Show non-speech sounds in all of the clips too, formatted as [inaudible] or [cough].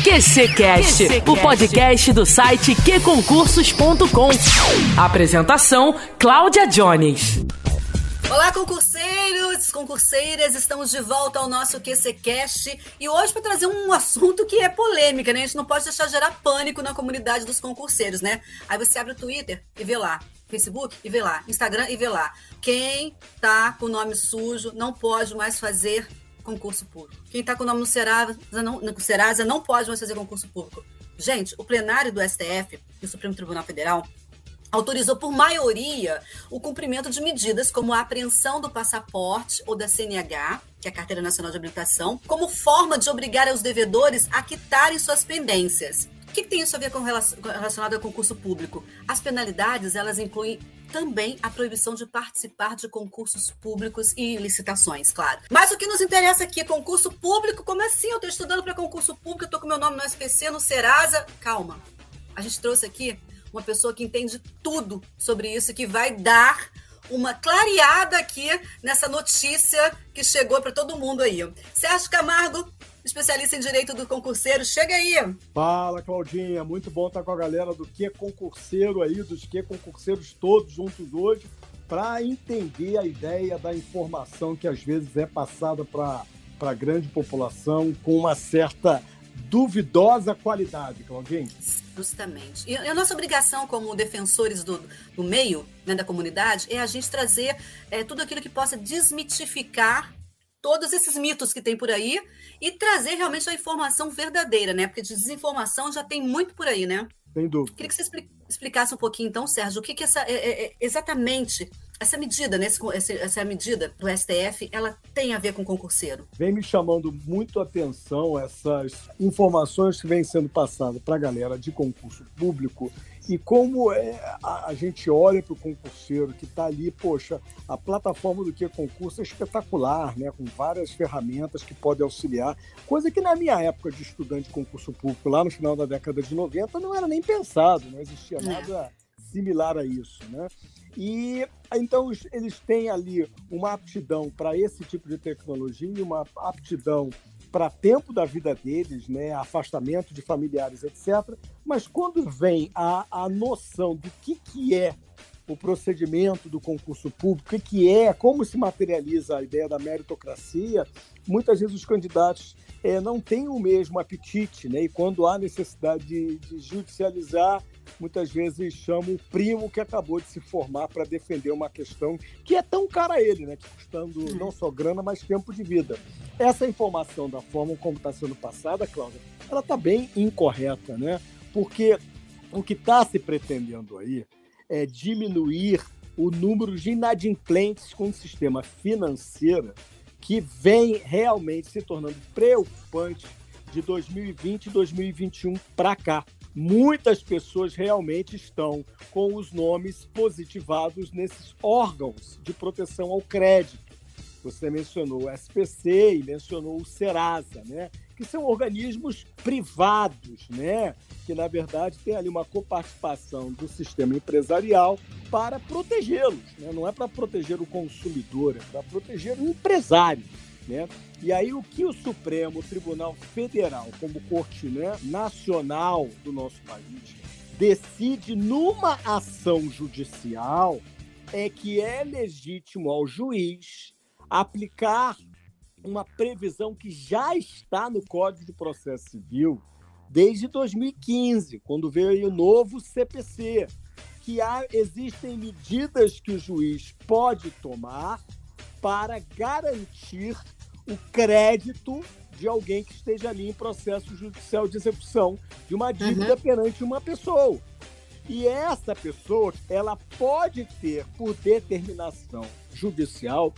QCcast, o podcast do site qconcursos.com. Apresentação: Cláudia Jones. Olá, concurseiros, concurseiras, estamos de volta ao nosso QCcast e hoje para trazer um assunto que é polêmica, né? A gente não pode deixar gerar pânico na comunidade dos concurseiros, né? Aí você abre o Twitter e vê lá, Facebook e vê lá, Instagram e vê lá. Quem tá com o nome sujo não pode mais fazer concurso público. Quem está com o nome no Serasa, não, no Serasa não pode mais fazer concurso público. Gente, o plenário do STF, do Supremo Tribunal Federal, autorizou por maioria o cumprimento de medidas como a apreensão do passaporte ou da CNH, que é a Carteira Nacional de Habilitação, como forma de obrigar os devedores a quitarem suas pendências. O que, tem isso a ver com relacionado ao concurso público? As penalidades, elas incluem também a proibição de participar de concursos públicos e licitações, claro. Mas o que nos interessa aqui é concurso público. Como assim? Eu estou estudando para concurso público, estou com meu nome no SPC, no Serasa. Calma. A gente trouxe aqui uma pessoa que entende tudo sobre isso, que vai dar uma clareada aqui nessa notícia que chegou para todo mundo aí. Sérgio Camargo, especialista em direito do concurseiro. Chega aí! Fala, Claudinha. Muito bom estar com a galera do que concurseiro aí, dos que concurseiros todos juntos hoje, para entender a ideia da informação que às vezes é passada para a grande população com uma certa duvidosa qualidade, Claudinha. Justamente. E a nossa obrigação como defensores do, do meio, né, da comunidade, é a gente trazer é, tudo aquilo que possa desmitificar todos esses mitos que tem por aí e trazer realmente a informação verdadeira, né? Porque de desinformação já tem muito por aí, né? Sem dúvida. Queria que você explicasse um pouquinho, então, Sérgio, o que, que essa, é, é, é exatamente essa medida, né, essa, essa medida do STF, ela tem a ver com concurseiro? Vem me chamando muito a atenção essas informações que vêm sendo passadas para a galera de concurso público e como é, a, a, gente olha para o concurseiro que está ali, poxa, a plataforma do que é concurso é espetacular, né? com várias ferramentas que podem auxiliar, coisa que na minha época de estudante de concurso público, lá no final da década de 90, não era nem pensado, não existia é. nada similar a isso. Né? E então eles têm ali uma aptidão para esse tipo de tecnologia, uma aptidão para tempo da vida deles, né, afastamento de familiares, etc. Mas quando vem a, a noção do que, que é o procedimento do concurso público, o que, é, como se materializa a ideia da meritocracia, muitas vezes os candidatos é, não têm o mesmo apetite, né? E quando há necessidade de, de judicializar, muitas vezes chamam o primo que acabou de se formar para defender uma questão que é tão cara a ele, né? Que custando não só grana, mas tempo de vida. Essa informação da forma como está sendo passada, Cláudia, ela está bem incorreta, né? Porque o que está se pretendendo aí é diminuir o número de inadimplentes com o sistema financeiro que vem realmente se tornando preocupante de 2020 e 2021 para cá muitas pessoas realmente estão com os nomes positivados nesses órgãos de proteção ao crédito. Você mencionou o SPC e mencionou o Serasa, né? Que são organismos privados, né? que na verdade tem ali uma coparticipação do sistema empresarial para protegê-los. Né? Não é para proteger o consumidor, é para proteger o empresário. Né? E aí o que o Supremo Tribunal Federal, como corte né, nacional do nosso país, decide numa ação judicial é que é legítimo ao juiz aplicar uma previsão que já está no Código de Processo Civil desde 2015, quando veio o novo CPC, que há, existem medidas que o juiz pode tomar para garantir o crédito de alguém que esteja ali em processo judicial de execução de uma dívida uhum. perante uma pessoa. E essa pessoa, ela pode ter, por determinação judicial,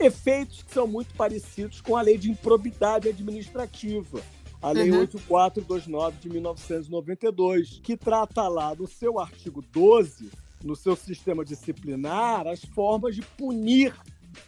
efeitos que são muito parecidos com a lei de improbidade administrativa, a Lei uhum. 8429 de 1992, que trata lá no seu artigo 12, no seu sistema disciplinar, as formas de punir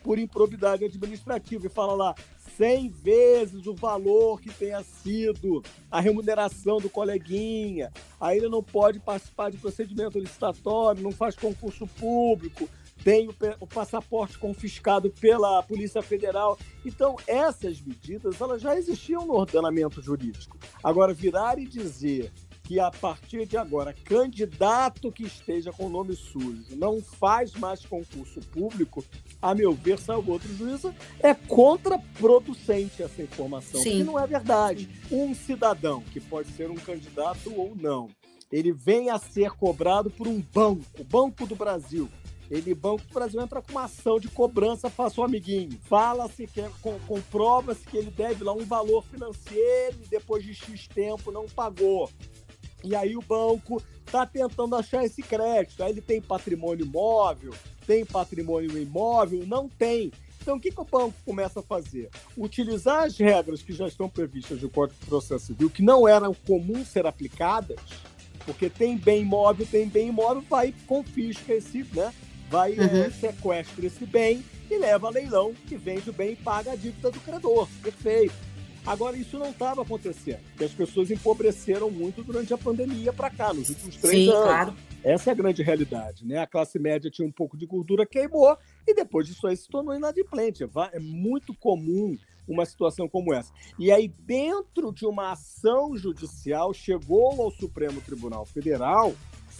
por improbidade administrativa e fala lá 100 vezes o valor que tenha sido a remuneração do coleguinha, aí ele não pode participar de procedimento licitatório, não faz concurso público, tem o, o, passaporte confiscado pela Polícia Federal. Então, essas medidas elas já existiam no ordenamento jurídico. Agora, virar e dizer que a partir de agora, candidato que esteja com nome sujo não faz mais concurso público, a meu ver, salvo outro juízo, é contraproducente essa informação, Sim. que não é verdade. Um cidadão, que pode ser um candidato ou não, ele vem a ser cobrado por um banco, o Banco do Brasil, ele, Banco do Brasil, entra com uma ação de cobrança, faça o amiguinho. Fala-se, que é, comprova-se que ele deve lá um valor financeiro e depois de X tempo não pagou. E aí o banco está tentando achar esse crédito. Aí ele tem patrimônio imóvel, tem patrimônio imóvel, não tem. Então, o que, que o banco começa a fazer? Utilizar as regras que já estão previstas no Código de Processo Civil, que não eram comuns ser aplicadas, porque tem bem imóvel, tem bem imóvel, vai confisca esse, né? Vai uhum. é, sequestra esse bem e leva a leilão, que vende o bem e paga a dívida do credor. Perfeito. Agora, isso não estava acontecendo, porque as pessoas empobreceram muito durante a pandemia para cá, nos últimos três Sim, anos. Claro. Essa é a grande realidade, né? A classe média tinha um pouco de gordura, queimou, e depois disso aí se tornou inadimplente. É muito comum uma situação como essa. E aí, dentro de uma ação judicial, chegou ao Supremo Tribunal Federal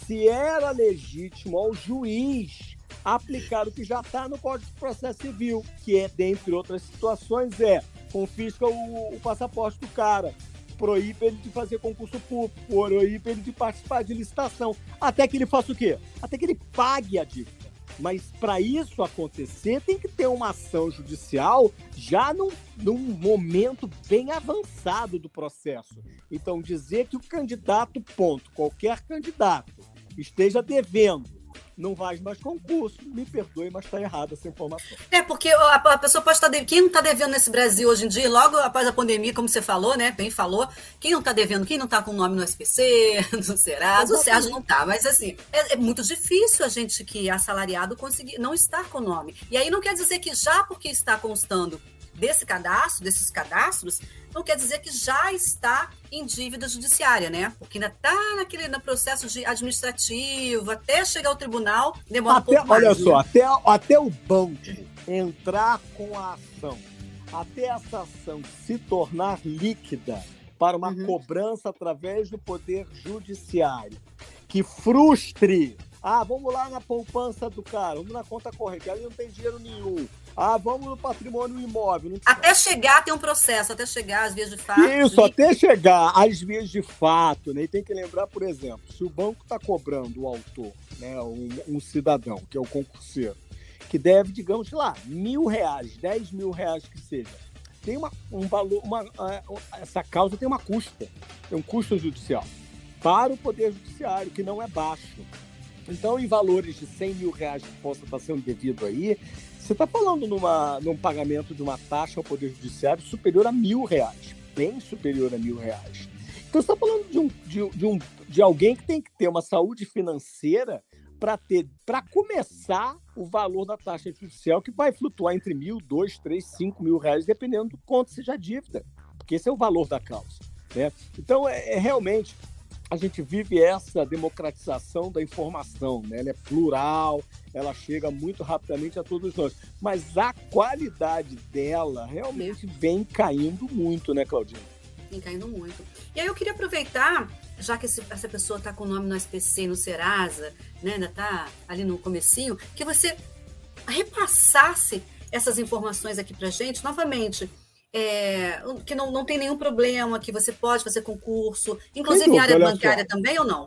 se era legítimo ao juiz aplicar o que já está no Código de Processo Civil, que é, dentre outras situações, é confisca o, o passaporte do cara, proíbe ele de fazer concurso público, proíbe ele de participar de licitação, até que ele faça o quê? Até que ele pague a dívida. Mas para isso acontecer, tem que ter uma ação judicial já num, num, momento bem avançado do processo. Então, dizer que o candidato, ponto, qualquer candidato, esteja devendo não faz mais concurso. Me perdoe, mas está errada essa informação. É, porque a, a pessoa pode estar devendo. Quem não está devendo nesse Brasil hoje em dia, logo após a pandemia, como você falou, né? Bem falou, quem não está devendo, quem não está com o nome no SPC, [laughs] no Serasa, o Sérgio não está. Mas assim, é, é, muito difícil a gente que é assalariado conseguir não estar com o nome. E aí não quer dizer que já porque está constando desse cadastro, desses cadastros, não quer dizer que já está em dívida judiciária, né? Porque ainda está naquele no processo de administrativo, até chegar ao tribunal, demora até, um pouco mais. Olha só, até, até o banco entrar com a ação, até essa ação se tornar líquida para uma uhum. cobrança através do poder judiciário, que frustre ah, vamos lá na poupança do cara, vamos na conta corrente, ali não tem dinheiro nenhum. Ah, vamos no patrimônio imóvel. Até chegar tem um processo, até chegar às vias de fato. Isso, e... até chegar às vias de fato, né? E tem que lembrar, por exemplo, se o banco está cobrando o autor, né, um, um, cidadão, que é o concurseiro, que deve, digamos, lá, mil reais, dez mil reais que seja, tem uma, um valor, uma, essa causa tem uma custa, tem um custo judicial para o Poder Judiciário, que não é baixo. Então, em valores de 100 mil reais que possa estar sendo devido aí, você está falando numa, num pagamento de uma taxa ao Poder Judiciário superior a mil reais, bem superior a mil reais. Então, você está falando de, um, de, de, um, de alguém que tem que ter uma saúde financeira para ter, para começar o valor da taxa judicial, que vai flutuar entre mil, dois, três, cinco mil reais, dependendo do quanto seja a dívida, porque esse é o valor da causa. Né? Então, é, é realmente a gente vive essa democratização da informação, né? Ela é plural, ela chega muito rapidamente a todos nós. Mas a qualidade dela realmente vem caindo muito, né, Claudinha? Vem caindo muito. E aí eu queria aproveitar, já que esse, essa pessoa está com o nome no SPC, no Serasa, né, ainda está ali no comecinho, que você repassasse essas informações aqui para gente, novamente, é, que não, não tem nenhum problema, que você pode fazer concurso, inclusive em área bancária só. também ou não?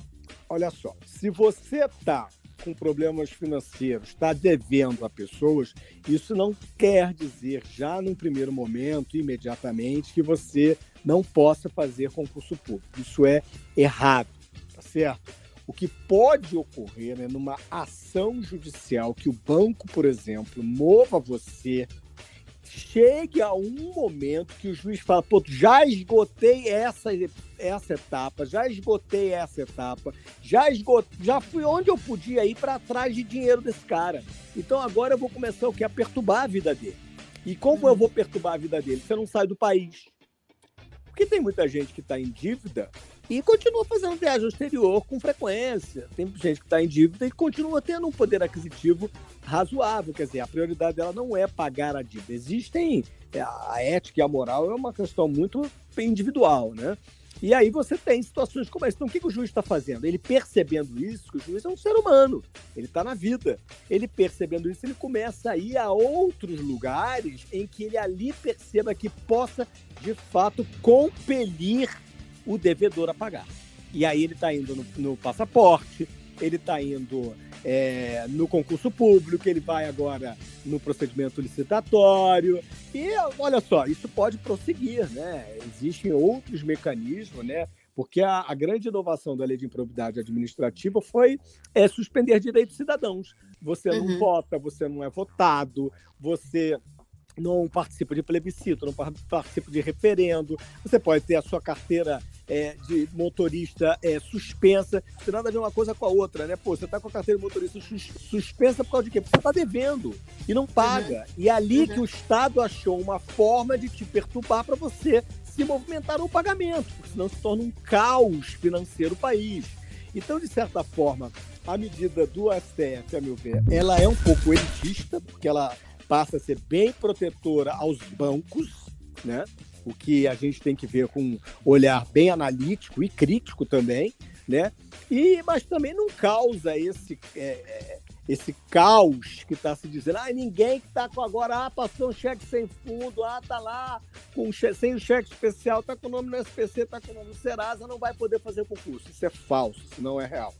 Olha só, se você está com problemas financeiros, está devendo a pessoas, isso não quer dizer já no primeiro momento, imediatamente, que você não possa fazer concurso público. Isso é errado, tá certo? O que pode ocorrer é numa ação judicial que o banco, por exemplo, mova você chegue a um momento que o juiz fala, pô, já esgotei essa, essa etapa, já esgotei essa etapa, já esgotei, já fui onde eu podia ir para trás de dinheiro desse cara. Então agora eu vou começar o que? A perturbar a vida dele. E como eu vou perturbar a vida dele? Você não sai do país. Porque tem muita gente que está em dívida e continua fazendo viagem ao exterior com frequência. Tem gente que está em dívida e continua tendo um poder aquisitivo razoável. Quer dizer, a prioridade dela não é pagar a dívida. Existem. É, a ética e a moral é uma questão muito individual, né? E aí você tem situações como essa. Então, o que, que o juiz está fazendo? Ele percebendo isso, que o juiz é um ser humano, ele está na vida. Ele percebendo isso, ele começa a ir a outros lugares em que ele ali perceba que possa, de fato, compelir o devedor a pagar. E aí ele está indo no, no, passaporte, ele está indo é, no concurso público, ele vai agora no procedimento licitatório. E olha só, isso pode prosseguir, né? Existem outros mecanismos, né? Porque a, a grande inovação da lei de improbidade administrativa foi é, suspender direitos cidadãos. Você não uhum. vota, você não é votado, você não participa de plebiscito, não participa de referendo, você pode ter a sua carteira é, de motorista é, suspensa, não tem nada a ver uma coisa com a outra, né? Pô, você tá com a carteira de motorista sus suspensa por causa de quê? Porque você tá devendo e não paga. Uhum. E é ali uhum. que o Estado achou uma forma de te perturbar para você se movimentar no pagamento, porque senão se torna um caos financeiro o país. Então, de certa forma, a medida do STF, a meu ver, ela é um pouco elitista, porque ela passa a ser bem protetora aos bancos, né? O que a gente tem que ver com um olhar bem analítico e crítico também, né? E, mas também não causa esse, é, é esse caos que está se dizendo. Ah, ninguém que está com agora, ah, passou um cheque sem fundo, ah, tá lá com sem o cheque especial, tá com o nome no SPC, tá com o nome no Serasa, não vai poder fazer concurso. Isso é falso, isso não é real.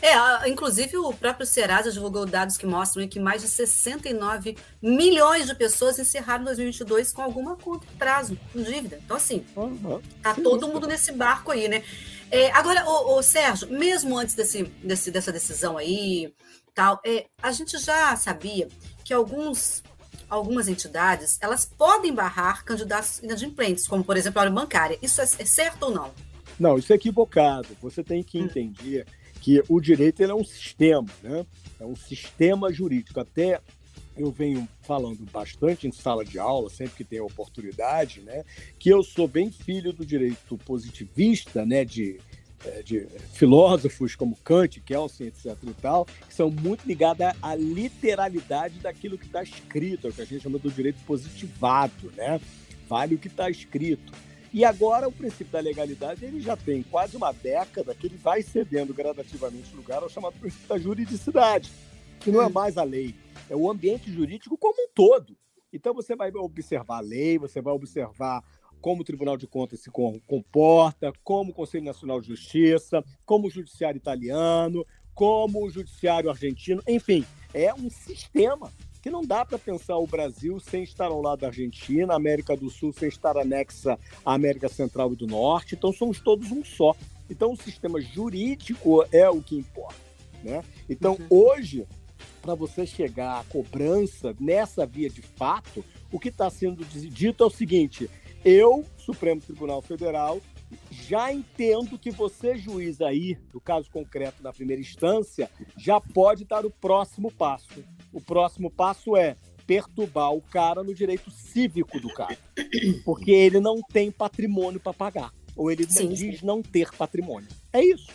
É, inclusive o próprio Serasa divulgou dados que mostram que mais de 69 milhões de pessoas encerraram 2022 com alguma conta prazo, com dívida. Então, assim, uhum. tá todo mundo nesse barco aí, né? É, agora, o, o, Sérgio, mesmo antes desse, desse, dessa decisão aí, tal, é, a gente já sabia que alguns algumas entidades elas podem barrar candidatos inadimplentes, como por exemplo a área bancária. Isso é, é certo ou não? Não, isso é equivocado. Você tem que hum. entender que o direito ele é um sistema, né? É um sistema jurídico. Até eu venho falando bastante em sala de aula, sempre que tem oportunidade, né? Que eu sou bem filho do direito positivista, né? De, é, de filósofos como Kant, Kelsen, etc. e tal, que são muito ligados à literalidade daquilo que está escrito, é o que a gente chama do direito positivado, né? Vale o que está escrito. E agora o princípio da legalidade ele já tem quase uma década que ele vai cedendo gradativamente lugar ao chamado princípio da juridicidade, que não é hum. mais a lei, é o ambiente jurídico como um todo. Então você vai observar a lei, você vai observar como o Tribunal de Contas se comporta, como o Conselho Nacional de Justiça, como o Judiciário Italiano, como o Judiciário Argentino, enfim, é um sistema que não dá para pensar o Brasil sem estar ao lado da Argentina, a América do Sul sem estar anexa à América Central e do Norte. Então somos todos um só. Então o sistema jurídico é o que importa. Né? Então uhum. hoje, para você chegar à cobrança nessa via de fato, o que está sendo dito é o seguinte: eu, Supremo Tribunal Federal, já entendo que você, juiz aí, do caso concreto da primeira instância, já pode dar o próximo passo. O próximo passo é perturbar o cara no direito cívico do cara, porque ele não tem patrimônio para pagar, ou ele sim, diz sim. não ter patrimônio. É isso.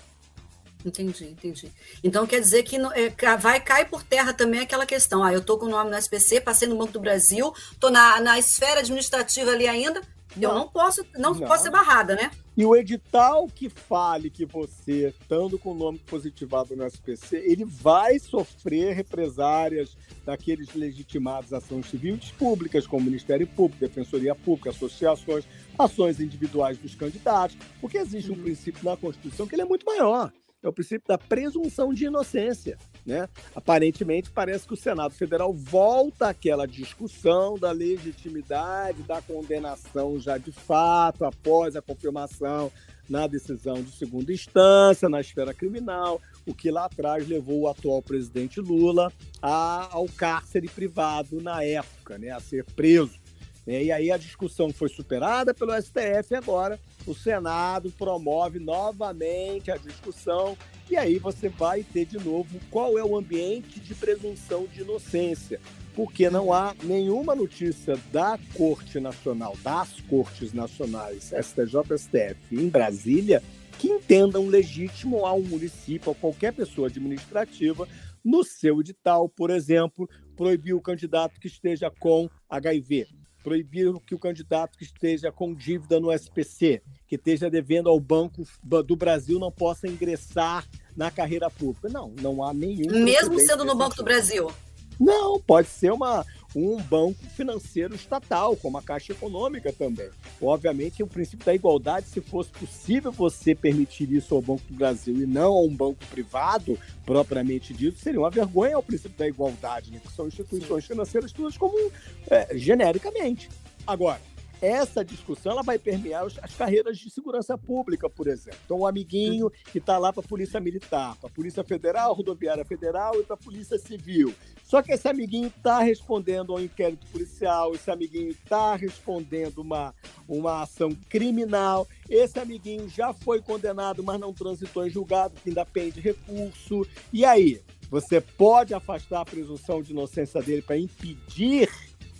Entendi, entendi. Então quer dizer que é, vai cair por terra também aquela questão. Ah, eu estou com o nome no SPC, passei no Banco do Brasil, estou na, na esfera administrativa ali ainda, não. eu não posso, não, não posso ser barrada, né? E o edital que fale que você, estando com o nome positivado no SPC, ele vai sofrer represárias daqueles legitimados ações civis públicas, como Ministério Público, Defensoria Pública, associações, ações individuais dos candidatos, porque existe um uhum. princípio na Constituição que ele é muito maior é o princípio da presunção de inocência. Né? Aparentemente, parece que o Senado Federal volta àquela discussão da legitimidade da condenação já de fato, após a confirmação na decisão de segunda instância, na esfera criminal, o que lá atrás levou o atual presidente Lula a, ao cárcere privado na época, né, a ser preso. E aí a discussão foi superada pelo STF agora o Senado promove novamente a discussão e aí você vai ter de novo qual é o ambiente de presunção de inocência. porque não há nenhuma notícia da Corte Nacional, das Cortes Nacionais, STJ, STF, em Brasília, que entendam legítimo ao município, a qualquer pessoa administrativa, no seu edital, por exemplo, proibir o candidato que esteja com HIV, proibir que o candidato que esteja com dívida no SPC, que esteja devendo ao Banco do Brasil, não possa ingressar na carreira pública. Não, não há nenhum. Mesmo sendo no Banco do Brasil. Não, pode ser uma, um banco financeiro estatal, como a Caixa Econômica também. Obviamente, o princípio da igualdade, se fosse possível você permitir isso ao Banco do Brasil e não a um banco privado, propriamente dito, seria uma vergonha ao princípio da igualdade, né? que são instituições financeiras todas como é, genericamente. Agora, essa discussão ela vai permear as carreiras de segurança pública, por exemplo. Então, o amiguinho que está lá para a Polícia Militar, para a Polícia Federal, Rodoviária Federal e para a Polícia Civil. Só que esse amiguinho está respondendo ao inquérito policial, esse amiguinho está respondendo uma, uma ação criminal, esse amiguinho já foi condenado, mas não transitou em julgado, que ainda pende recurso. E aí? Você pode afastar a presunção de inocência dele para impedir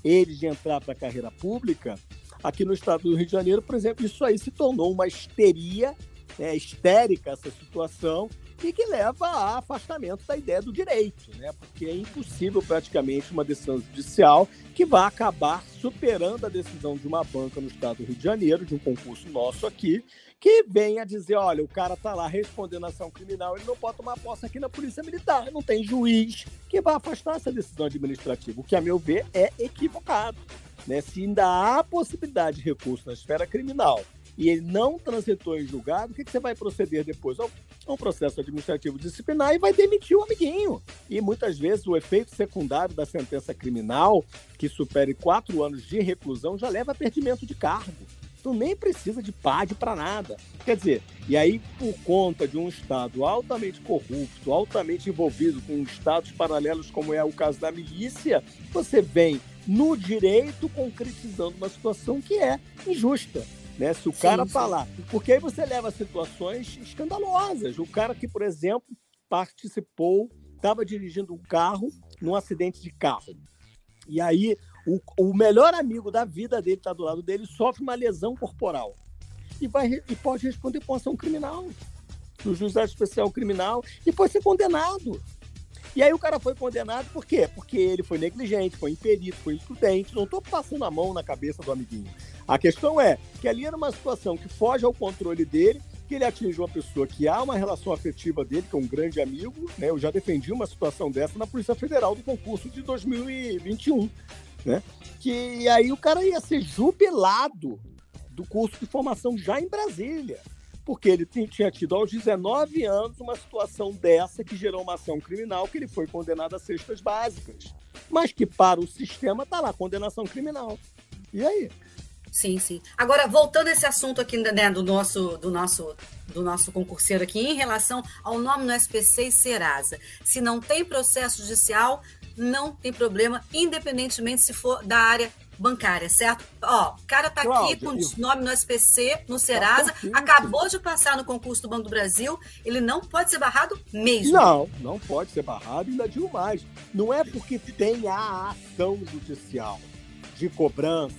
ele de entrar para a carreira pública? Aqui no estado do Rio de Janeiro, por exemplo, isso aí se tornou uma histeria, né, histérica essa situação, e que leva a afastamento da ideia do direito, né? porque é impossível praticamente uma decisão judicial que vá acabar superando a decisão de uma banca no estado do Rio de Janeiro, de um concurso nosso aqui, que venha dizer, olha, o cara está lá respondendo ação criminal, ele não pode tomar posse aqui na Polícia Militar, não tem juiz que vá afastar essa decisão administrativa, o que, a meu ver, é equivocado. Né? Se ainda há possibilidade de recurso na esfera criminal e ele não transitou em julgado, o que, que você vai proceder depois? Ao, um processo administrativo disciplinar e vai demitir o amiguinho. E muitas vezes o efeito secundário da sentença criminal, que supere quatro anos de reclusão, já leva a perdimento de cargo. Então nem precisa de PAD para nada. Quer dizer, e aí por conta de um Estado altamente corrupto, altamente envolvido com estados paralelos, como é o caso da milícia, você vem no direito concretizando uma situação que é injusta. Né? Se o sim, cara falar. Porque aí você leva situações escandalosas. O cara que, por exemplo, participou, estava dirigindo um carro num acidente de carro. E aí o, o melhor amigo da vida dele está do lado dele, sofre uma lesão corporal. E, vai, e pode responder com ação criminal. No juizado especial criminal e pode ser condenado. E aí o cara foi condenado por quê? Porque ele foi negligente, foi imperito, foi imprudente. Não estou passando a mão na cabeça do amiguinho. A questão é que ali era uma situação que foge ao controle dele, que ele atinge uma pessoa que há uma relação afetiva dele, que é um grande amigo. Né? Eu já defendi uma situação dessa na Polícia Federal do concurso de 2021. Né? Que aí o cara ia ser jubilado do curso de formação já em Brasília porque ele tinha tido aos 19 anos uma situação dessa que gerou uma ação criminal que ele foi condenado a cestas básicas. Mas que para o sistema está lá, condenação criminal. E aí? Sim, sim. Agora, voltando a esse assunto aqui né, do, nosso, do, nosso, do nosso concurseiro aqui, em relação ao nome no SPC e Serasa. Se não tem processo judicial, não tem problema, independentemente se for da área bancária, certo? Ó, o cara tá Cláudia, aqui com eu... nome no SPC, no Serasa, tá acabou de passar no concurso do Banco do Brasil, ele não pode ser barrado mesmo. Não, não pode ser barrado, ainda digo mais. Não é porque tem a ação judicial de cobrança,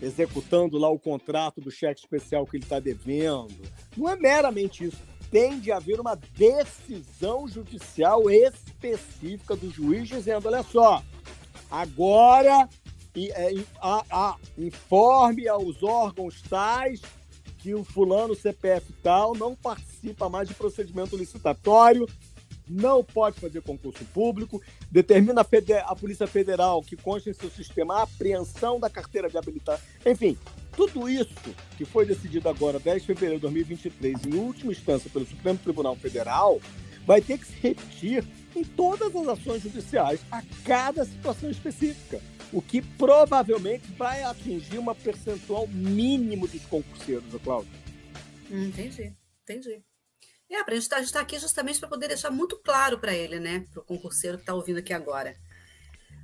executando lá o contrato do cheque especial que ele está devendo. Não é meramente isso. Tem de haver uma decisão judicial específica do juiz dizendo: olha só, agora é, a, a, informe aos órgãos tais que o fulano CPF tal não participa mais de procedimento licitatório, não pode fazer concurso público, determina a, a Polícia Federal que consta em seu sistema a apreensão da carteira de habilitação. Enfim, tudo isso que foi decidido agora, 10 de fevereiro de 2023, em última instância pelo Supremo Tribunal Federal, vai ter que se repetir em todas as ações judiciais a cada situação específica o que provavelmente vai atingir uma percentual mínimo dos concurseiros, Cláudio. Hum, entendi, entendi. É, a gente está tá aqui justamente para poder deixar muito claro para ele, né? Para o concurseiro que está ouvindo aqui agora.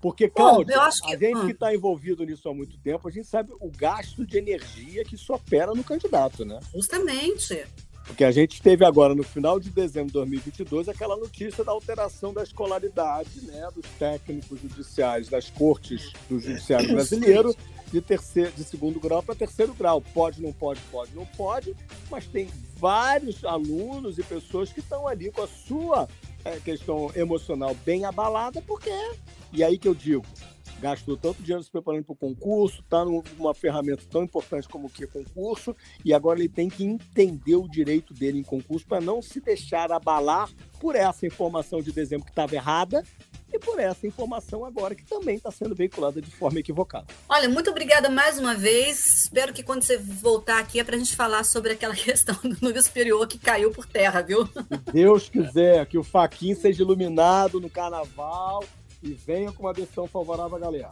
Porque, Cláudio, que... a gente hum. que está envolvido nisso há muito tempo, a gente sabe o gasto de energia que isso opera no candidato, né? Justamente. Porque a gente teve agora, no final de dezembro de 2022, aquela notícia da alteração da escolaridade né, dos técnicos judiciais das cortes do judiciário [coughs] brasileiro de, terceiro, de segundo grau para terceiro grau. Pode, não pode, pode, não pode, mas tem vários alunos e pessoas que estão ali com a sua é, questão emocional bem abalada, porque é. E aí que eu digo, gastou tanto dinheiro se preparando para o concurso, está numa ferramenta tão importante como o que é concurso, e agora ele tem que entender o direito dele em concurso para não se deixar abalar por essa informação de dezembro que estava errada e por essa informação agora que também está sendo veiculada de forma equivocada. Olha, muito obrigada mais uma vez. Espero que quando você voltar aqui é para a gente falar sobre aquela [laughs] questão do nível superior que caiu por terra, viu? Se Deus quiser que o Faquin seja iluminado no carnaval e venha com uma decisão favorável à galera.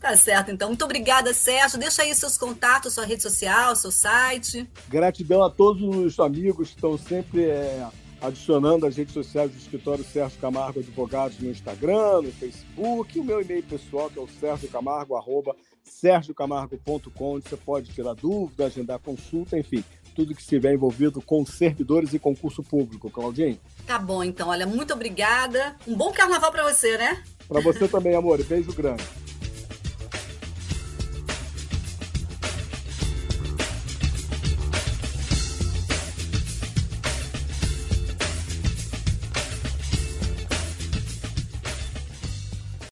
Tá certo, então. Muito obrigada, Sérgio. Deixa aí seus contatos, sua rede social, seu site. Gratidão a todos os amigos que estão sempre é, adicionando as redes sociais do escritório Sérgio Camargo Advogados no Instagram, no Facebook, e o meu e-mail pessoal, que é o Sérgio Camargo, arroba sergiocamargo.com, onde você pode tirar dúvida, agendar consulta, enfim, tudo que estiver envolvido com servidores e concurso público, Claudinho. Tá bom, então. Olha, muito obrigada. Um bom carnaval para você, né? Para você também, amor. Beijo grande.